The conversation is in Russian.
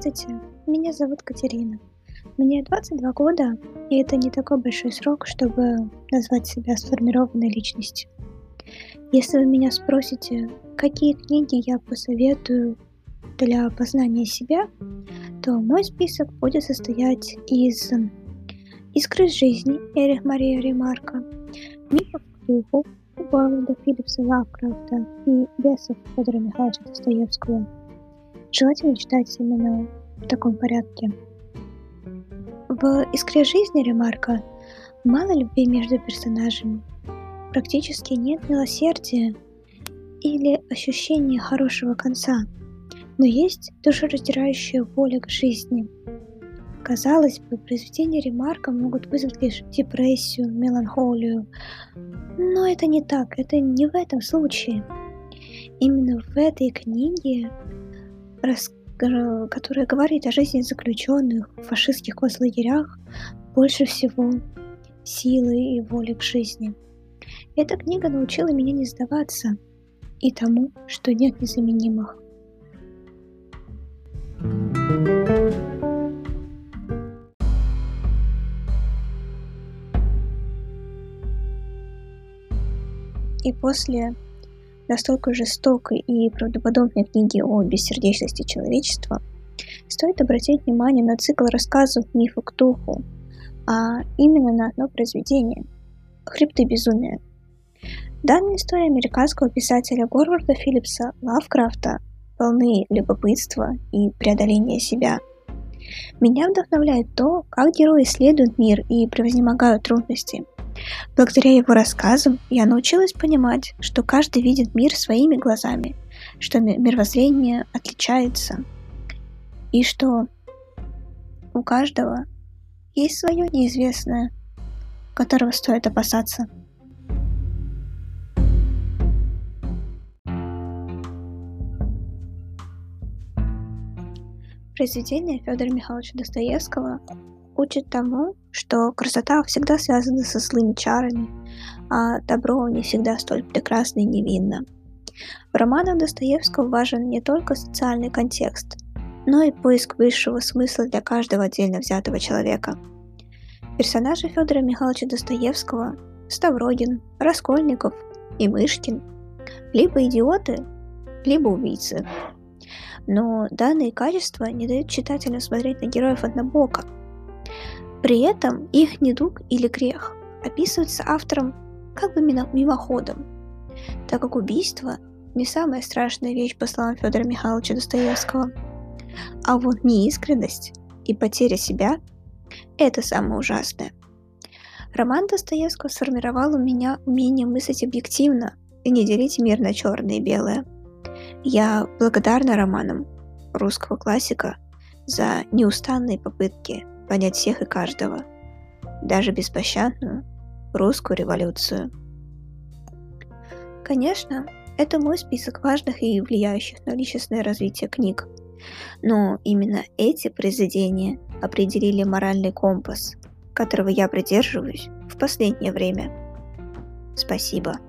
Здравствуйте, меня зовут Катерина. Мне 22 года, и это не такой большой срок, чтобы назвать себя сформированной личностью. Если вы меня спросите, какие книги я посоветую для познания себя, то мой список будет состоять из «Искры жизни» Эрих Мария Ремарка, «Мифов Ктулху» Уолда Филлипса Лавкрафта и «Бесов» Федора Михайловича Достоевского. Желательно читать именно в таком порядке. В «Искре жизни» Ремарка мало любви между персонажами, практически нет милосердия или ощущения хорошего конца, но есть душераздирающая воля к жизни. Казалось бы, произведения Ремарка могут вызвать лишь депрессию, меланхолию, но это не так, это не в этом случае. Именно в этой книге. Которая говорит о жизни заключенных в фашистских концлагерях, больше всего силы и воли к жизни. Эта книга научила меня не сдаваться и тому, что нет незаменимых. И после настолько жестокой и правдоподобной книги о бессердечности человечества, стоит обратить внимание на цикл рассказов мифа Ктулху, а именно на одно произведение – «Хребты безумия». Данная история американского писателя Горварда Филлипса Лавкрафта полны любопытства и преодоления себя. Меня вдохновляет то, как герои исследуют мир и превознемогают трудности – Благодаря его рассказам я научилась понимать, что каждый видит мир своими глазами, что мировоззрение отличается, и что у каждого есть свое неизвестное, которого стоит опасаться. Произведение Федора Михайловича Достоевского учит тому, что красота всегда связана со злыми чарами, а добро не всегда столь прекрасно и невинно. В романах Достоевского важен не только социальный контекст, но и поиск высшего смысла для каждого отдельно взятого человека. Персонажи Федора Михайловича Достоевского – Ставрогин, Раскольников и Мышкин – либо идиоты, либо убийцы. Но данные качества не дают читателю смотреть на героев однобоко – при этом их недуг или грех описывается автором как бы мимоходом, так как убийство не самая страшная вещь, по словам Федора Михайловича Достоевского. А вот неискренность и потеря себя – это самое ужасное. Роман Достоевского сформировал у меня умение мыслить объективно и не делить мир на черное и белое. Я благодарна романам русского классика за неустанные попытки понять всех и каждого, даже беспощадную русскую революцию. Конечно, это мой список важных и влияющих на личностное развитие книг. Но именно эти произведения определили моральный компас, которого я придерживаюсь в последнее время. Спасибо.